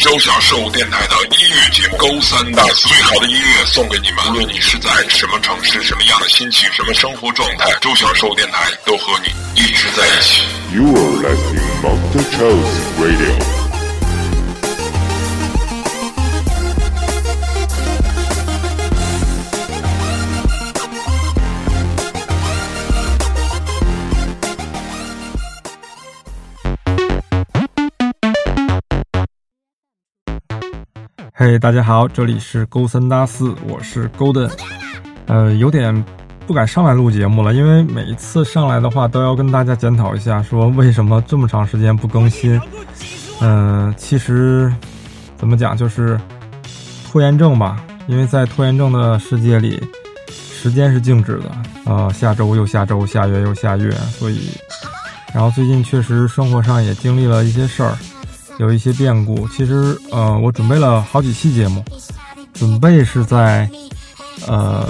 周小受电台的音乐节目《勾三大四》，最好的音乐送给你们。无论你是在什么城市、什么样的心情、什么生活状态，周小受电台都和你一直在一起。You are listening Monster Charles Radio. 嘿，大家好，这里是勾三搭四，我是 Golden。呃，有点不敢上来录节目了，因为每一次上来的话都要跟大家检讨一下，说为什么这么长时间不更新。嗯，其实怎么讲，就是拖延症吧。因为在拖延症的世界里，时间是静止的。呃，下周又下周，下月又下月，所以，然后最近确实生活上也经历了一些事儿。有一些变故，其实呃，我准备了好几期节目，准备是在呃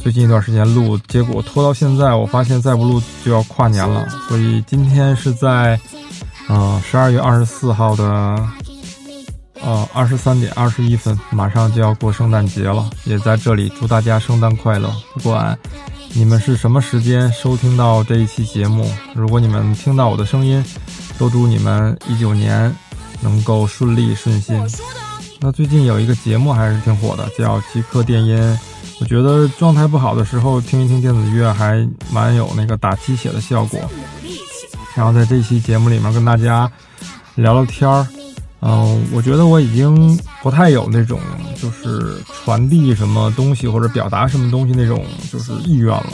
最近一段时间录，结果拖到现在，我发现再不录就要跨年了，所以今天是在呃十二月二十四号的呃二十三点二十一分，马上就要过圣诞节了，也在这里祝大家圣诞快乐。不管你们是什么时间收听到这一期节目，如果你们听到我的声音，都祝你们一九年。能够顺利顺心。那最近有一个节目还是挺火的，叫《极客电音》。我觉得状态不好的时候听一听电子乐，还蛮有那个打鸡血的效果。然后在这期节目里面跟大家聊聊天儿。嗯，我觉得我已经不太有那种就是传递什么东西或者表达什么东西那种就是意愿了。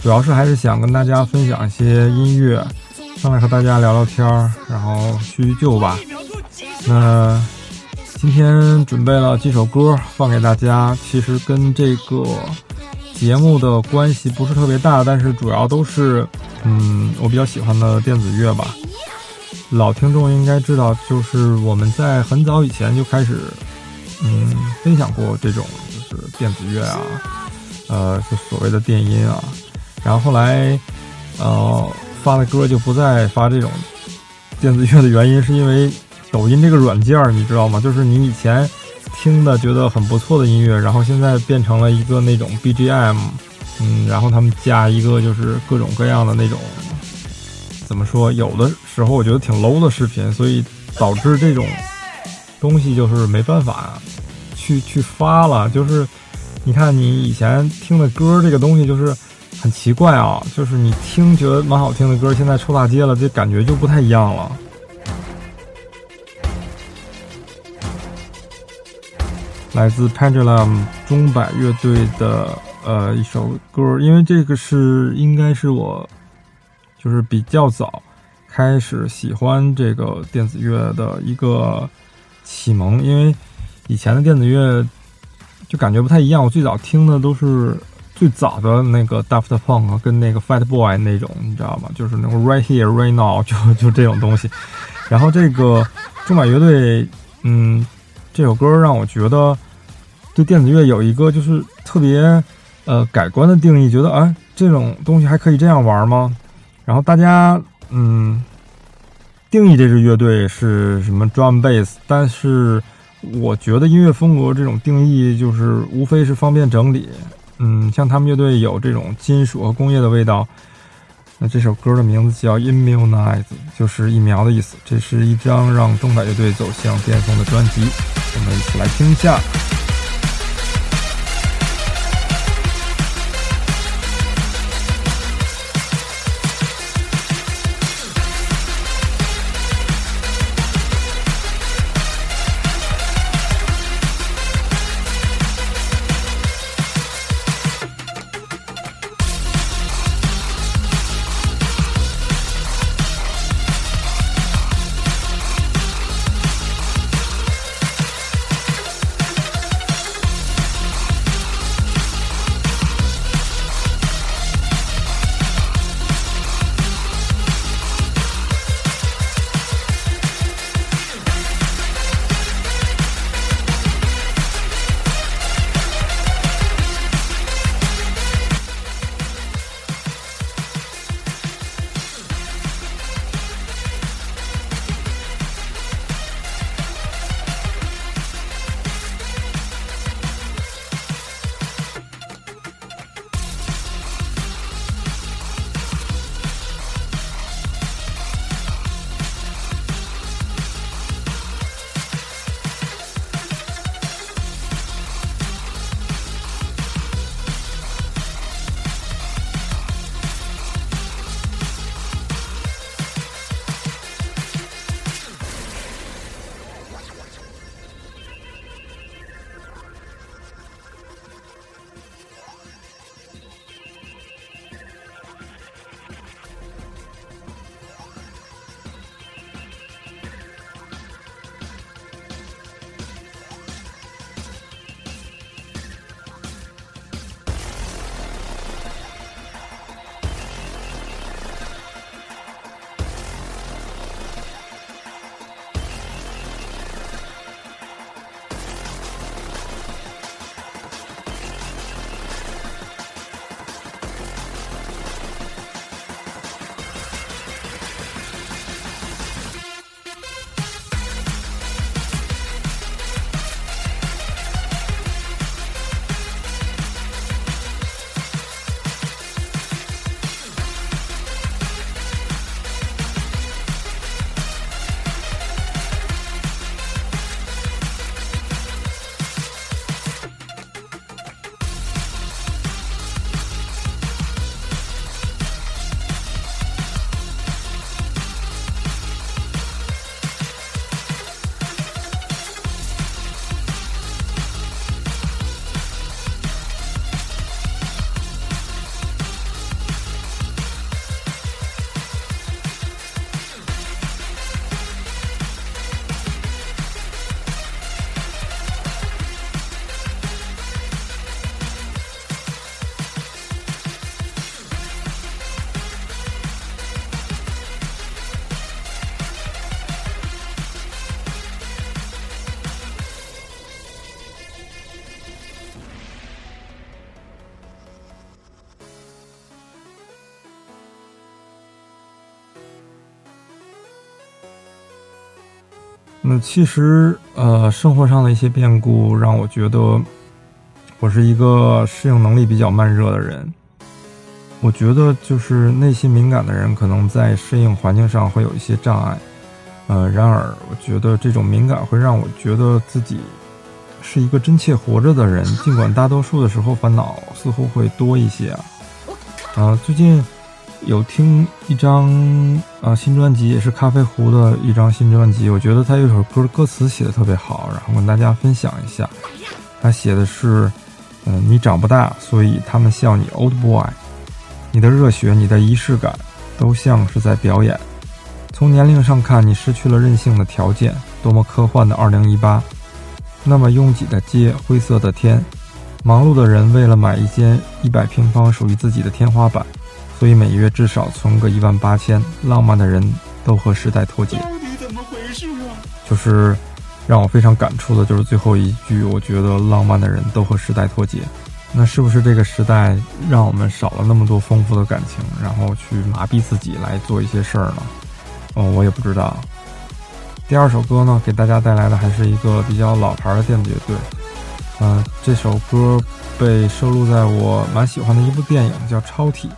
主要是还是想跟大家分享一些音乐，上来和大家聊聊天儿，然后叙叙旧吧。那今天准备了几首歌放给大家，其实跟这个节目的关系不是特别大，但是主要都是嗯我比较喜欢的电子乐吧。老听众应该知道，就是我们在很早以前就开始嗯分享过这种就是电子乐啊，呃就所谓的电音啊，然后后来呃发的歌就不再发这种电子乐的原因是因为。抖音这个软件，你知道吗？就是你以前听的觉得很不错的音乐，然后现在变成了一个那种 BGM，嗯，然后他们加一个就是各种各样的那种，怎么说？有的时候我觉得挺 low 的视频，所以导致这种东西就是没办法去去发了。就是你看你以前听的歌，这个东西就是很奇怪啊，就是你听觉得蛮好听的歌，现在出大街了，这感觉就不太一样了。来自 Pendulum 钟摆乐队的呃一首歌，因为这个是应该是我就是比较早开始喜欢这个电子乐的一个启蒙，因为以前的电子乐就感觉不太一样。我最早听的都是最早的那个 Daft Punk 跟那个 Fat Boy 那种，你知道吗？就是那种 Right Here Right Now 就就这种东西。然后这个钟摆乐队，嗯，这首歌让我觉得。对电子乐有一个就是特别，呃，改观的定义，觉得啊，这种东西还可以这样玩吗？然后大家嗯，定义这支乐队是什么 drum bass，但是我觉得音乐风格这种定义就是无非是方便整理。嗯，像他们乐队有这种金属和工业的味道。那这首歌的名字叫 Immunize，就是疫苗的意思。这是一张让钟摆乐队走向巅峰的专辑，我们一起来听一下。那其实，呃，生活上的一些变故让我觉得，我是一个适应能力比较慢热的人。我觉得，就是内心敏感的人，可能在适应环境上会有一些障碍。呃，然而，我觉得这种敏感会让我觉得自己是一个真切活着的人，尽管大多数的时候烦恼似乎会多一些啊。呃，最近。有听一张呃新专辑，也是咖啡壶的一张新专辑。我觉得他有首歌歌词写的特别好，然后跟大家分享一下。他写的是：嗯，你长不大，所以他们笑你 old boy。你的热血，你的仪式感，都像是在表演。从年龄上看，你失去了任性的条件。多么科幻的2018！那么拥挤的街，灰色的天，忙碌的人为了买一间一百平方属于自己的天花板。所以每月至少存个一万八千，浪漫的人都和时代脱节。到底怎么回事啊？就是让我非常感触的，就是最后一句，我觉得浪漫的人都和时代脱节。那是不是这个时代让我们少了那么多丰富的感情，然后去麻痹自己来做一些事儿呢？哦，我也不知道。第二首歌呢，给大家带来的还是一个比较老牌的电子乐队。嗯，这首歌被收录在我蛮喜欢的一部电影，叫《超体》。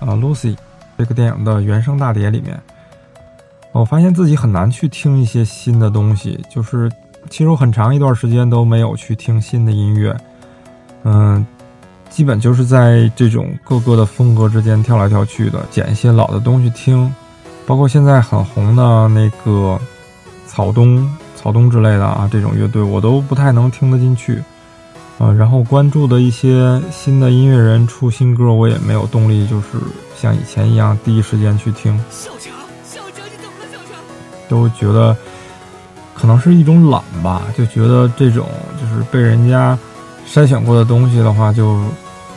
啊，Lucy 这个电影的原声大碟里面，我发现自己很难去听一些新的东西。就是其实我很长一段时间都没有去听新的音乐，嗯，基本就是在这种各个的风格之间跳来跳去的，捡一些老的东西听。包括现在很红的那个草东、草东之类的啊，这种乐队我都不太能听得进去。呃，然后关注的一些新的音乐人出新歌，我也没有动力，就是像以前一样第一时间去听。小强，小强，你怎么了，小强？都觉得可能是一种懒吧，就觉得这种就是被人家筛选过的东西的话，就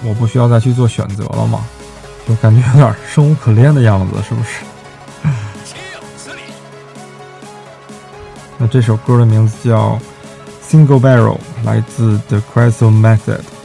我不需要再去做选择了嘛，就感觉有点生无可恋的样子，是不是？那这首歌的名字叫。Single Barrel 来自 The Crystal Method。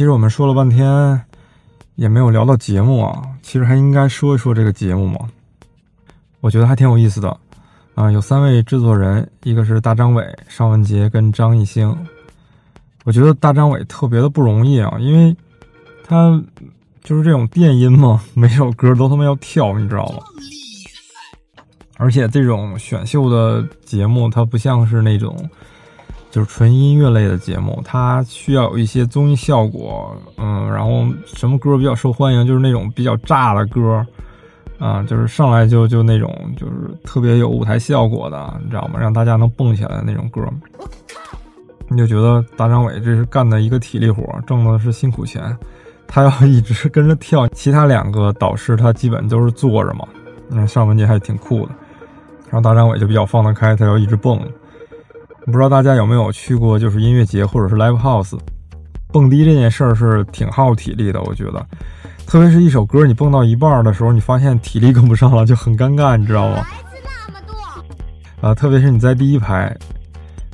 其实我们说了半天，也没有聊到节目啊。其实还应该说一说这个节目嘛。我觉得还挺有意思的啊。有三位制作人，一个是大张伟、尚雯婕跟张艺兴。我觉得大张伟特别的不容易啊，因为他就是这种电音嘛，每首歌都他妈要跳，你知道吗？而且这种选秀的节目，它不像是那种就是纯音乐类的节目，它需要有一些综艺效果，嗯，然后什么歌比较受欢迎，就是那种比较炸的歌，啊，就是上来就就那种就是特别有舞台效果的，你知道吗？让大家能蹦起来的那种歌，你就觉得大张伟这是干的一个体力活，挣的是辛苦钱，他要一直跟着跳，其他两个导师他基本都是坐着嘛，嗯，尚雯婕还挺酷的。然后大张伟就比较放得开，他要一直蹦。不知道大家有没有去过，就是音乐节或者是 live house，蹦迪这件事儿是挺耗体力的，我觉得。特别是一首歌你蹦到一半的时候，你发现体力跟不上了，就很尴尬，你知道吗？那么多。啊，特别是你在第一排，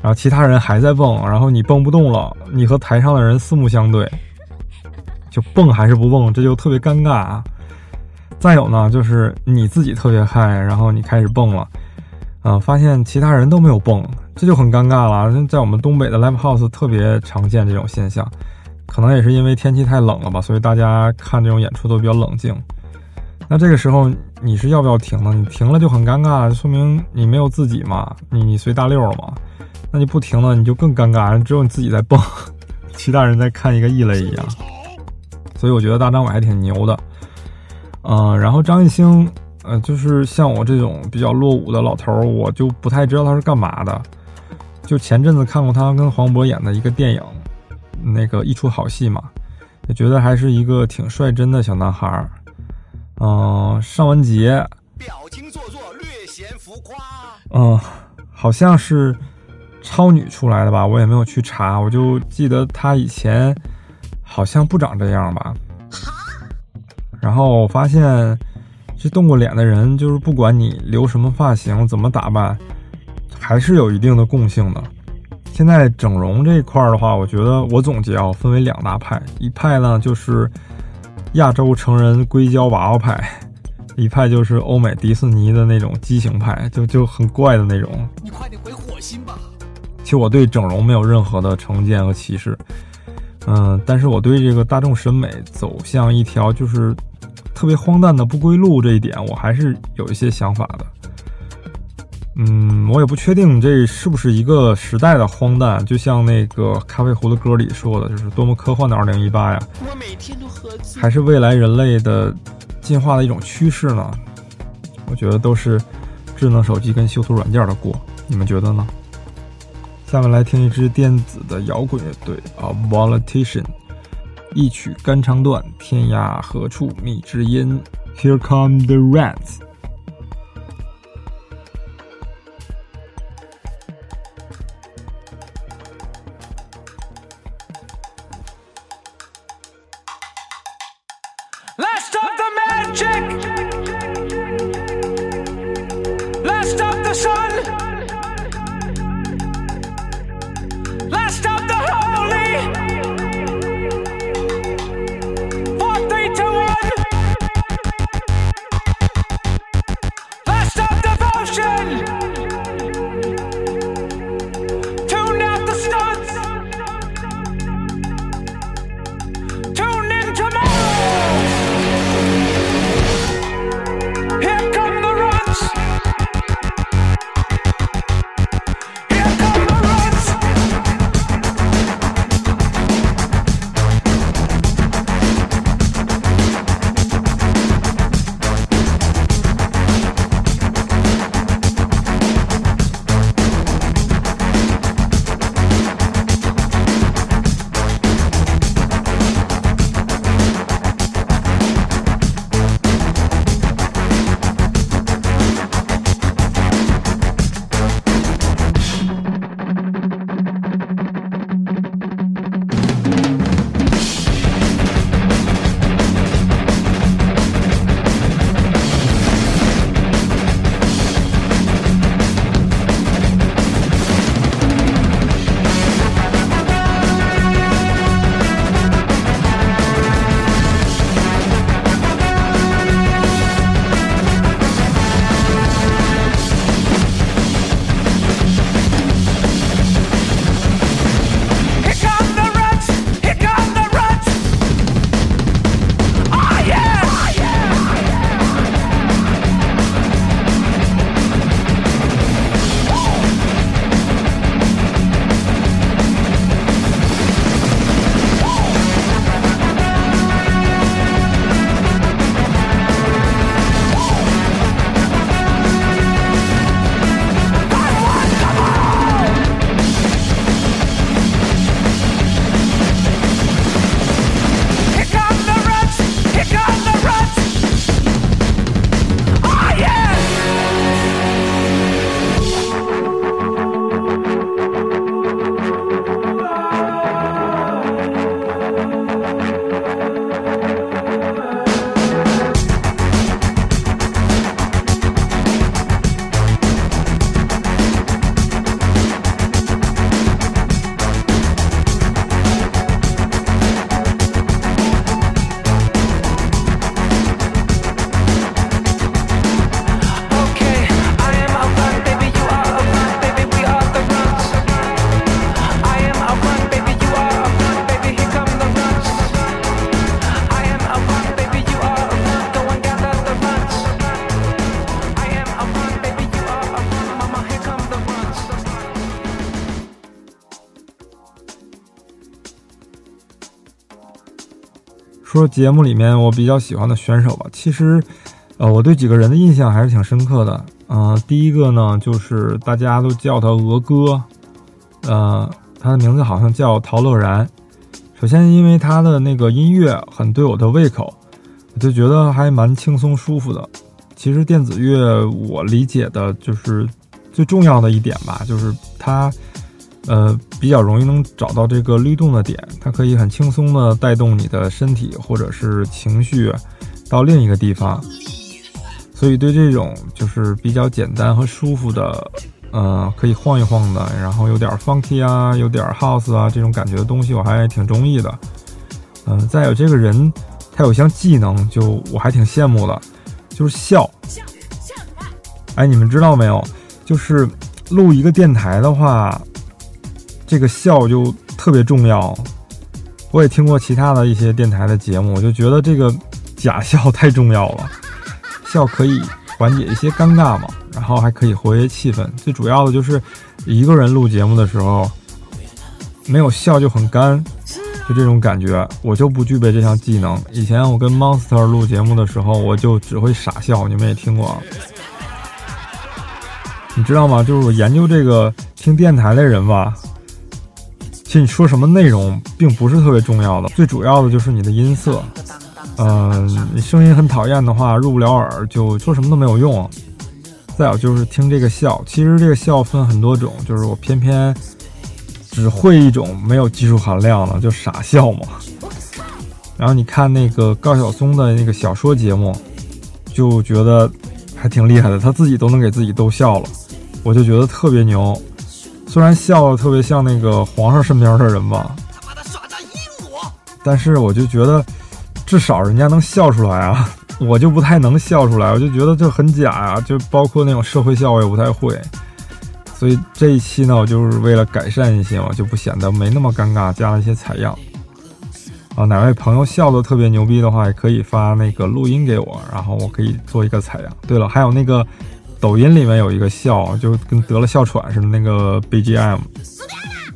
然后其他人还在蹦，然后你蹦不动了，你和台上的人四目相对，就蹦还是不蹦，这就特别尴尬啊。再有呢，就是你自己特别嗨，然后你开始蹦了。啊，发现其他人都没有蹦，这就很尴尬了。在我们东北的 live house 特别常见这种现象，可能也是因为天气太冷了吧，所以大家看这种演出都比较冷静。那这个时候你是要不要停呢？你停了就很尴尬，说明你没有自己嘛，你你随大溜了嘛。那你不停了，你就更尴尬，只有你自己在蹦，其他人在看一个异类一样。所以我觉得大张伟还挺牛的。嗯，然后张艺兴。呃，就是像我这种比较落伍的老头儿，我就不太知道他是干嘛的。就前阵子看过他跟黄渤演的一个电影，那个一出好戏嘛，也觉得还是一个挺率真的小男孩儿。嗯，尚雯婕，表情做作，略显浮夸。嗯，好像是超女出来的吧，我也没有去查，我就记得她以前好像不长这样吧。然后我发现。这动过脸的人，就是不管你留什么发型，怎么打扮，还是有一定的共性的。现在整容这一块的话，我觉得我总结啊，分为两大派，一派呢就是亚洲成人硅胶娃娃派，一派就是欧美迪士尼的那种畸形派，就就很怪的那种。你快点回火星吧。其实我对整容没有任何的成见和歧视，嗯，但是我对这个大众审美走向一条就是。特别荒诞的不归路这一点，我还是有一些想法的。嗯，我也不确定这是不是一个时代的荒诞，就像那个咖啡壶的歌里说的，就是多么科幻的二零一八呀！我每天都喝还是未来人类的进化的一种趋势呢？我觉得都是智能手机跟修图软件的锅，你们觉得呢？下面来听一支电子的摇滚乐队啊，Volation。一曲肝肠断，天涯何处觅知音？Here come the rats。说节目里面我比较喜欢的选手吧。其实，呃，我对几个人的印象还是挺深刻的。嗯、第一个呢，就是大家都叫他鹅哥，呃，他的名字好像叫陶乐然。首先，因为他的那个音乐很对我的胃口，我就觉得还蛮轻松舒服的。其实电子乐我理解的就是最重要的一点吧，就是它。呃，比较容易能找到这个律动的点，它可以很轻松的带动你的身体或者是情绪到另一个地方，所以对这种就是比较简单和舒服的，呃，可以晃一晃的，然后有点 funky 啊，有点 house 啊这种感觉的东西，我还挺中意的。嗯、再有这个人，他有一项技能，就我还挺羡慕的，就是笑。哎，你们知道没有？就是录一个电台的话。这个笑就特别重要。我也听过其他的一些电台的节目，我就觉得这个假笑太重要了。笑可以缓解一些尴尬嘛，然后还可以活跃气氛。最主要的就是一个人录节目的时候，没有笑就很干，就这种感觉。我就不具备这项技能。以前我跟 Monster 录节目的时候，我就只会傻笑，你们也听过。你知道吗？就是我研究这个听电台的人吧。其实你说什么内容并不是特别重要的，最主要的就是你的音色。嗯、你声音很讨厌的话，入不了耳，就说什么都没有用。再有就是听这个笑，其实这个笑分很多种，就是我偏偏只会一种没有技术含量的，就傻笑嘛。然后你看那个高晓松的那个小说节目，就觉得还挺厉害的，他自己都能给自己逗笑了，我就觉得特别牛。虽然笑的特别像那个皇上身边的人吧，但是我就觉得至少人家能笑出来啊，我就不太能笑出来，我就觉得这很假呀、就包括那种社会笑我也不太会。所以这一期呢，我就是为了改善一些嘛，就不显得没那么尴尬，加了一些采样。啊，哪位朋友笑的特别牛逼的话，也可以发那个录音给我，然后我可以做一个采样。对了，还有那个抖音里面有一个笑，就跟得了哮喘似的那个 BGM，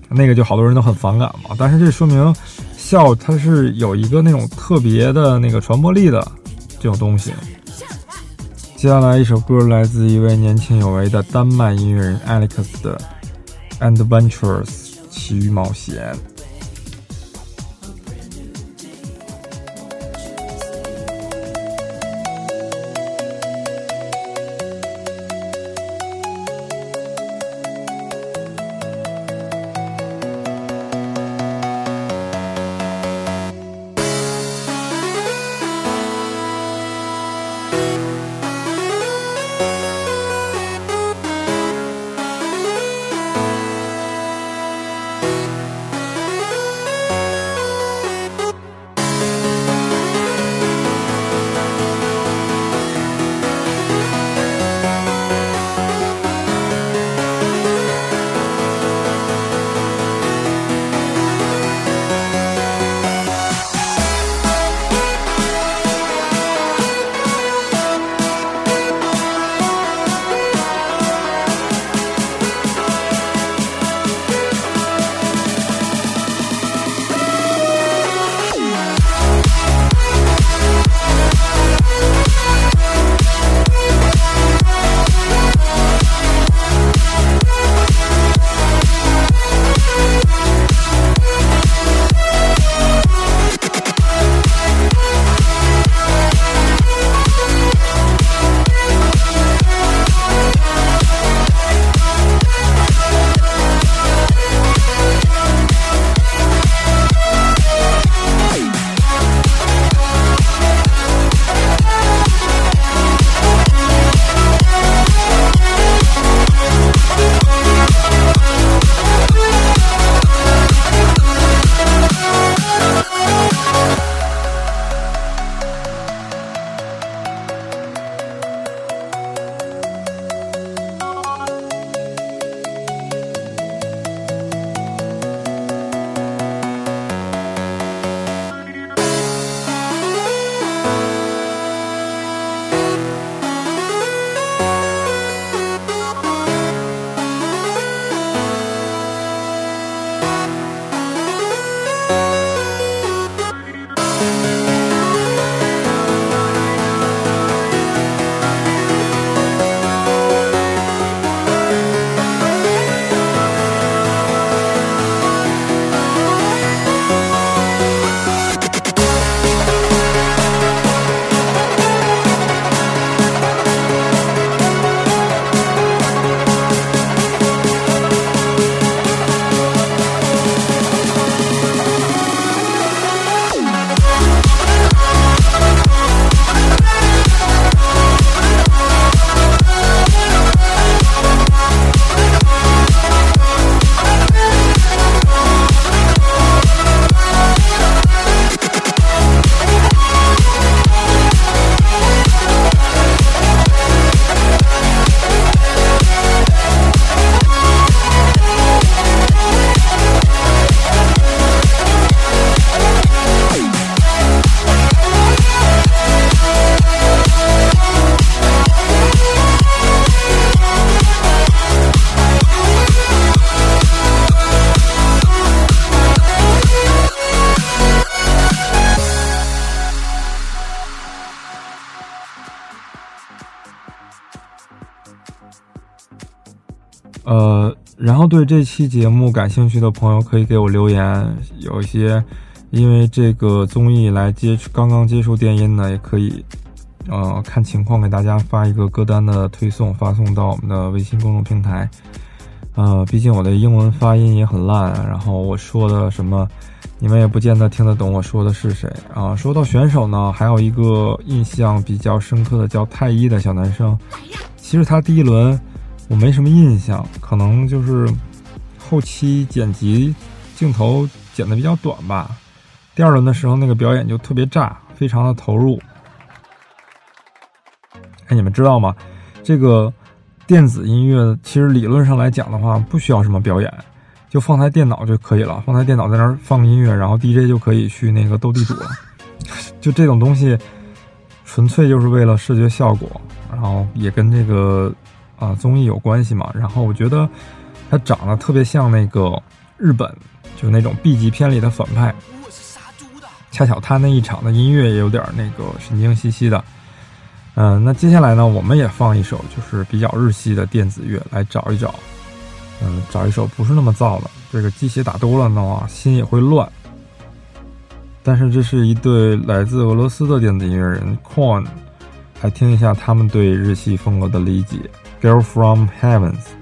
那个就好多人都很反感嘛。但是这说明笑它是有一个那种特别的那个传播力的这种东西。接下来一首歌来自一位年轻有为的丹麦音乐人 Alex 的《Adventures 奇遇冒险》。然后对这期节目感兴趣的朋友可以给我留言，有一些因为这个综艺来接触刚刚接触电音的，也可以呃看情况给大家发一个歌单的推送，发送到我们的微信公众平台。呃，毕竟我的英文发音也很烂，然后我说的什么，你们也不见得听得懂我说的是谁啊。说到选手呢，还有一个印象比较深刻的叫太一的小男生，其实他第一轮我没什么印象，可能就是后期剪辑镜头剪的比较短吧。第二轮的时候那个表演就特别炸，非常的投入。哎，你们知道吗？这个。电子音乐其实理论上来讲的话，不需要什么表演，就放台电脑就可以了。放台电脑在那儿放音乐，然后 DJ 就可以去那个斗地主了。就这种东西，纯粹就是为了视觉效果，然后也跟这个啊综艺有关系嘛。然后我觉得他长得特别像那个日本，就那种 B 级片里的反派。恰巧他那一场的音乐也有点那个神经兮兮的。嗯，那接下来呢，我们也放一首就是比较日系的电子乐来找一找，嗯，找一首不是那么燥的。这个鸡血打多了呢，心也会乱。但是这是一对来自俄罗斯的电子音乐人 Corn，来听一下他们对日系风格的理解，《Girl from Heavens》。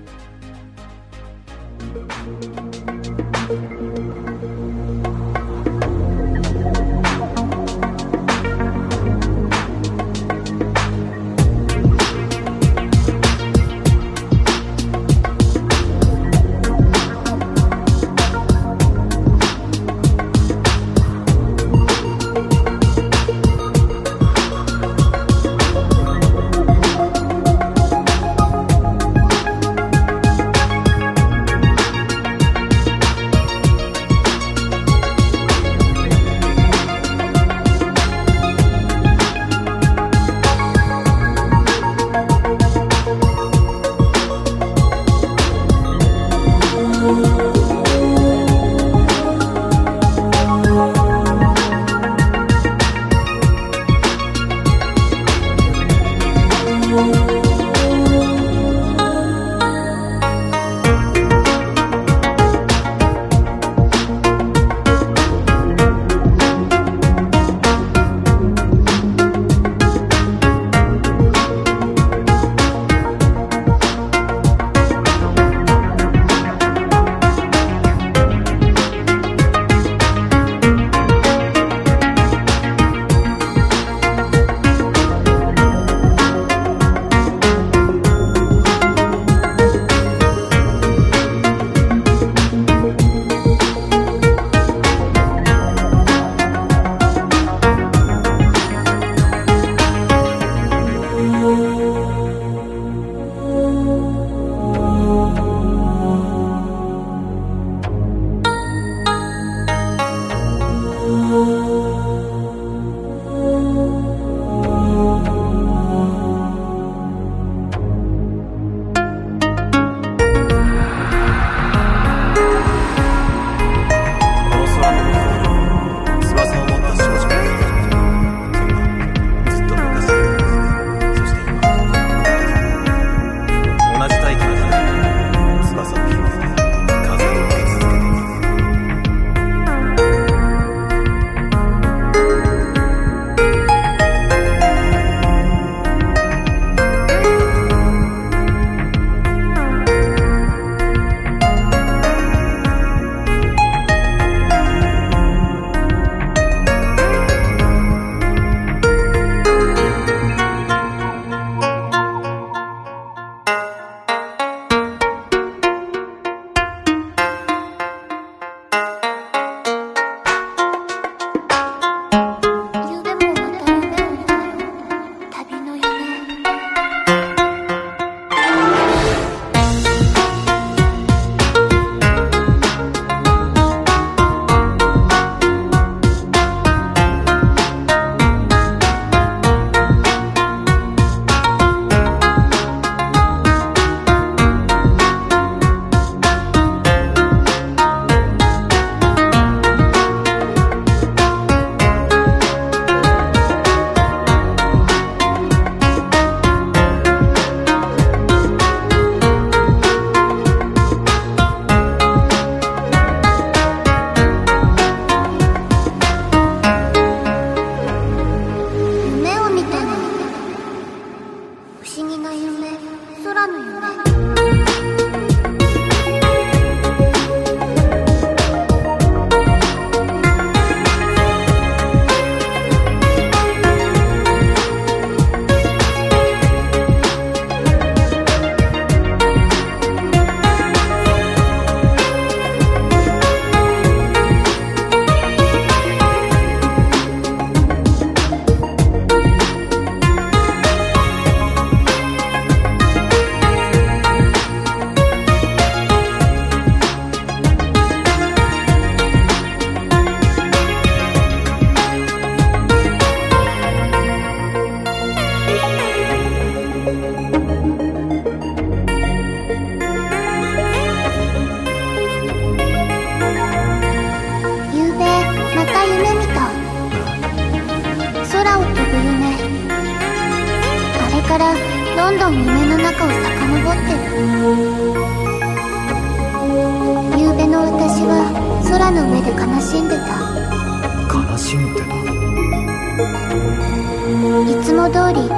つも通り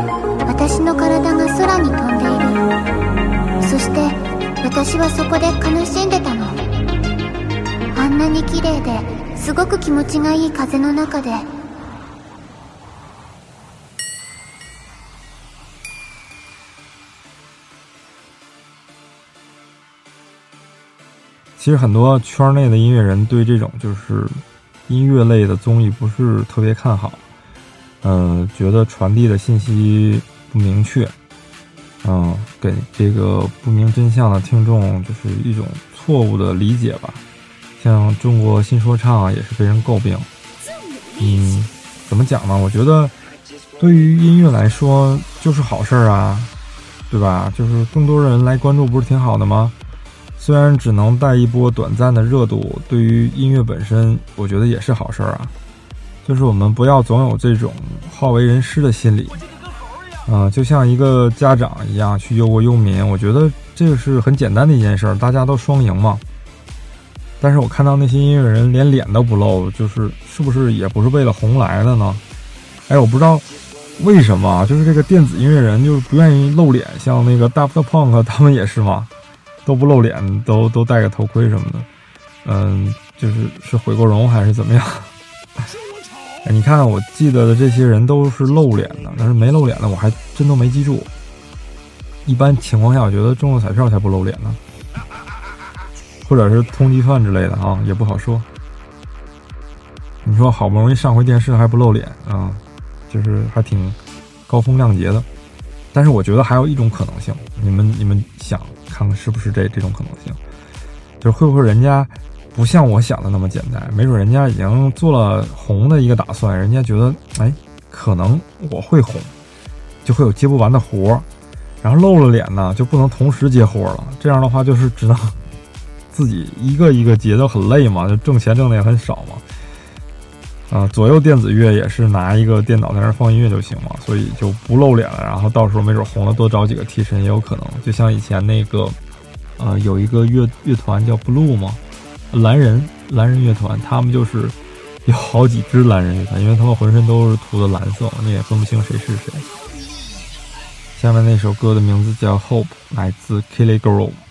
私の体が空に飛んでいる。そして私はそこで悲しんでたの。あんなに綺麗ですごく気持ちがいい風の中で。其实很多圈内的音乐人对这种就是音乐类的综艺不是特别看好，嗯、觉得传递的信息不明确，嗯、给这个不明真相的听众就是一种错误的理解吧。像中国新说唱也是被人诟病，嗯，怎么讲呢？我觉得对于音乐来说就是好事儿啊，对吧？就是更多人来关注，不是挺好的吗？虽然只能带一波短暂的热度，对于音乐本身，我觉得也是好事儿啊。就是我们不要总有这种好为人师的心理，啊、就像一个家长一样去忧国忧民，我觉得这个是很简单的一件事儿，大家都双赢嘛。但是我看到那些音乐人连脸都不露，就是是不是也不是为了红来的呢？哎，我不知道为什么，就是这个电子音乐人就是不愿意露脸，像那个 Daft Punk 他们也是嘛，都不露脸，都都戴个头盔什么的。嗯，就是是回过容还是怎么样？哎，你看，我记得的这些人都是露脸的，但是没露脸的我还真都没记住。一般情况下，我觉得中了彩票才不露脸呢，或者是通缉犯之类的啊，也不好说。你说好不容易上回电视还不露脸啊，就是还挺高风亮节的。但是我觉得还有一种可能性，你们你们想看看是不是这这种可能性？就是会不会人家不像我想的那么简单？没准人家已经做了红的一个打算，人家觉得哎，可能我会红，就会有接不完的活儿，然后露了脸呢就不能同时接活儿了。这样的话就是只能自己一个一个接，就很累嘛，就挣钱挣的也很少嘛。啊，左右电子乐也是拿一个电脑在那放音乐就行嘛，所以就不露脸了。然后到时候没准红了，多找几个替身也有可能。就像以前那个，呃，有一个乐乐团叫 Blue 嘛，蓝人蓝人乐团，他们就是有好几支蓝人乐团，因为他们浑身都是涂的蓝色，你也分不清谁是谁。下面那首歌的名字叫 Hope，来自 KILLY GROVE。「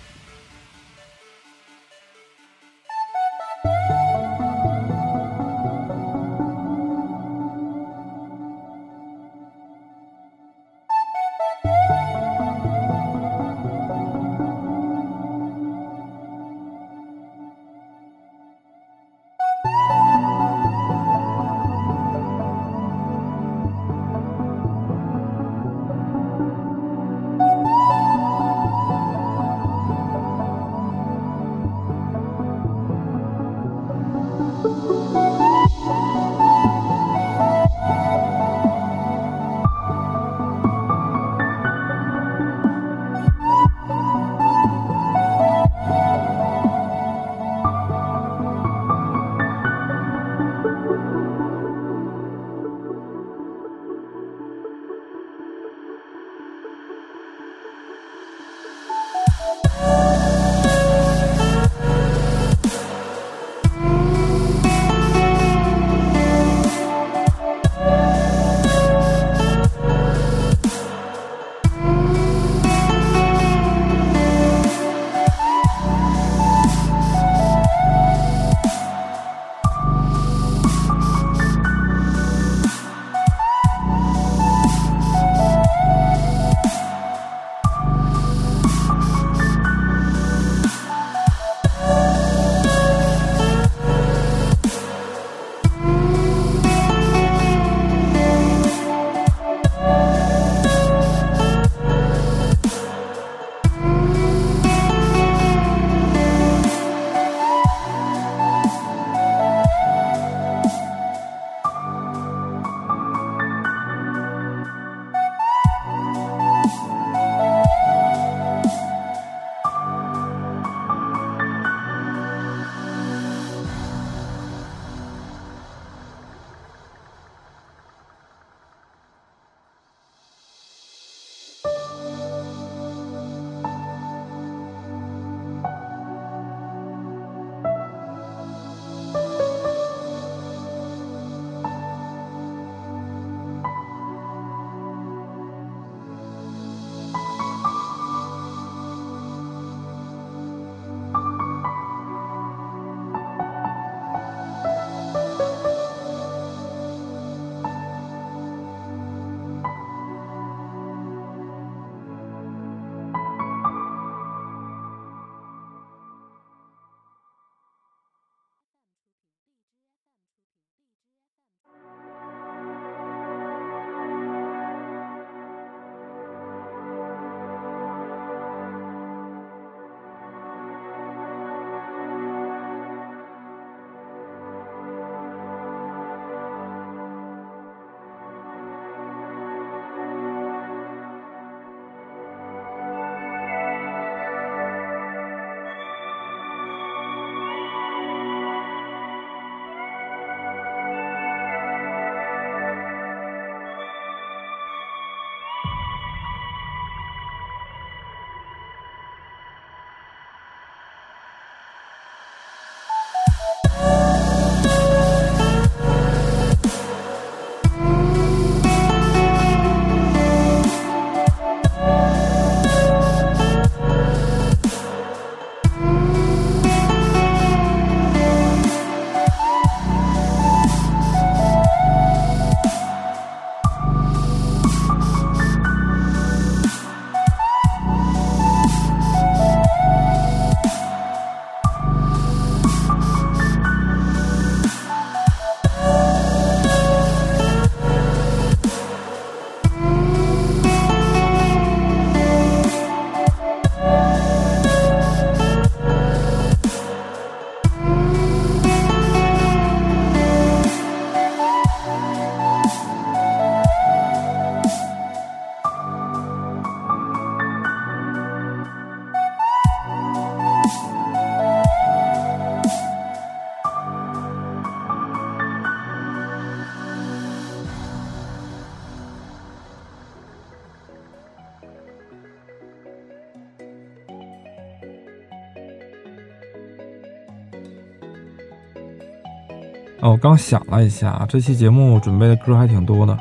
哦，我刚想了一下，这期节目准备的歌还挺多的，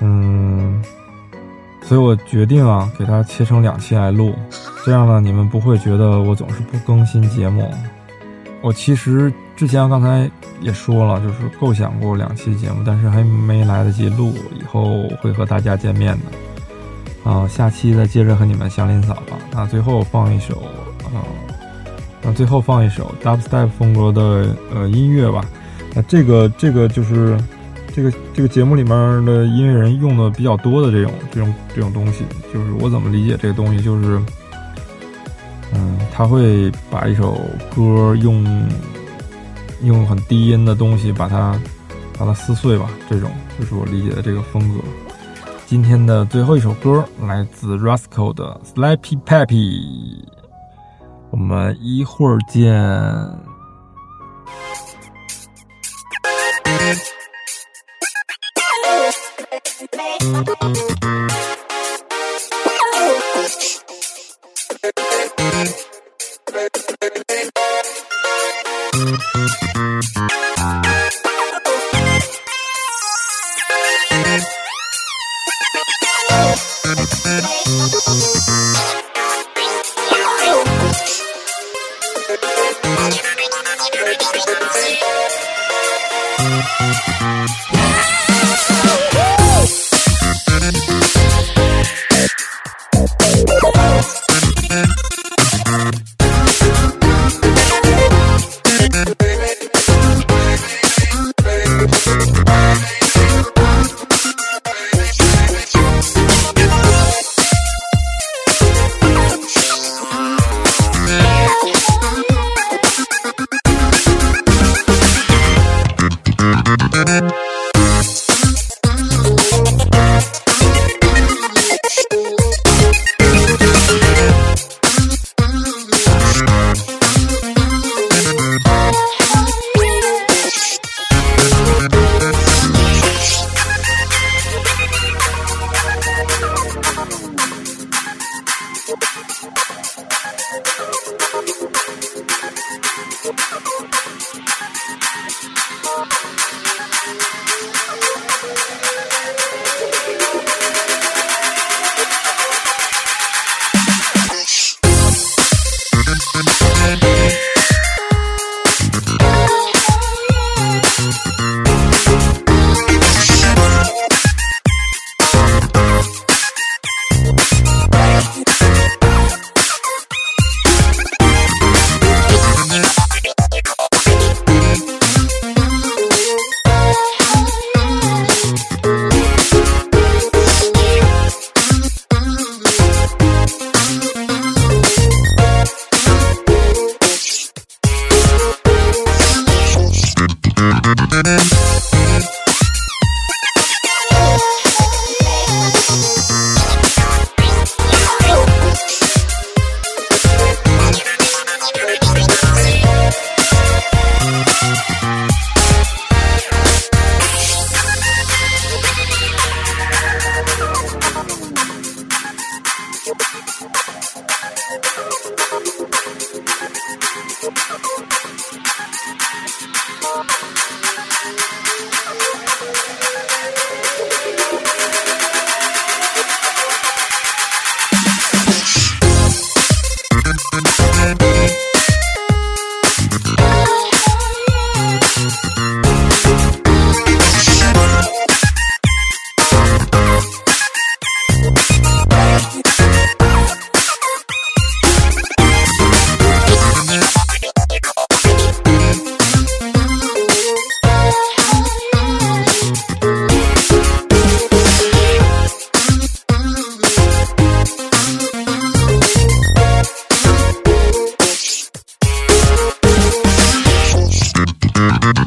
嗯，所以我决定啊，给它切成两期来录，这样呢，你们不会觉得我总是不更新节目。我其实之前刚才也说了，就是构想过两期节目，但是还没来得及录，以后会和大家见面的。啊，下期再接着和你们祥林嫂吧。那最后放一首，啊，那最后放一首 dubstep 风格的呃音乐吧。那这个这个就是这个这个节目里面的音乐人用的比较多的这种这种这种东西，就是我怎么理解这个东西，就是嗯，他会把一首歌用用很低音的东西把它把它撕碎吧，这种就是我理解的这个风格。今天的最后一首歌来自 Rascal 的 Slappy Pappy，我们一会儿见。Yeah.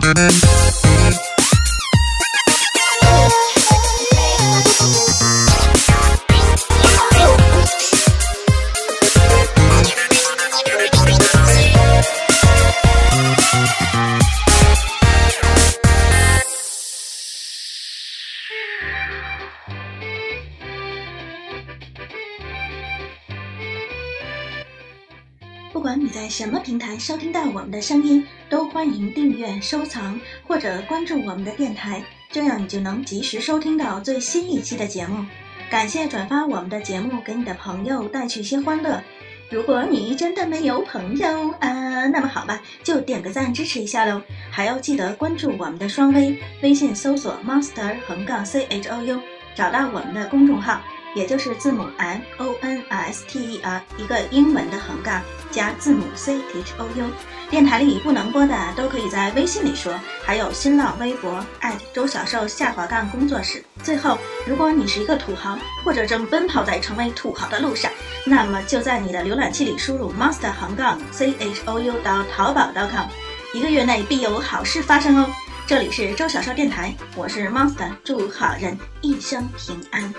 不管你在什么平台收听到我们的声音。欢迎订阅、收藏或者关注我们的电台，这样你就能及时收听到最新一期的节目。感谢转发我们的节目给你的朋友，带去些欢乐。如果你真的没有朋友啊，那么好吧，就点个赞支持一下喽。还要记得关注我们的双微，微信搜索 monster 横杠 c h o u，找到我们的公众号。也就是字母 M O N S T E R 一个英文的横杠加字母 C H O U，电台里不能播的都可以在微信里说，还有新浪微博周小瘦下滑杠工作室。最后，如果你是一个土豪，或者正奔跑在成为土豪的路上，那么就在你的浏览器里输入 monster 横杠 C H O U 到淘宝 .com，一个月内必有好事发生哦。这里是周小瘦电台，我是 monster，祝好人一生平安。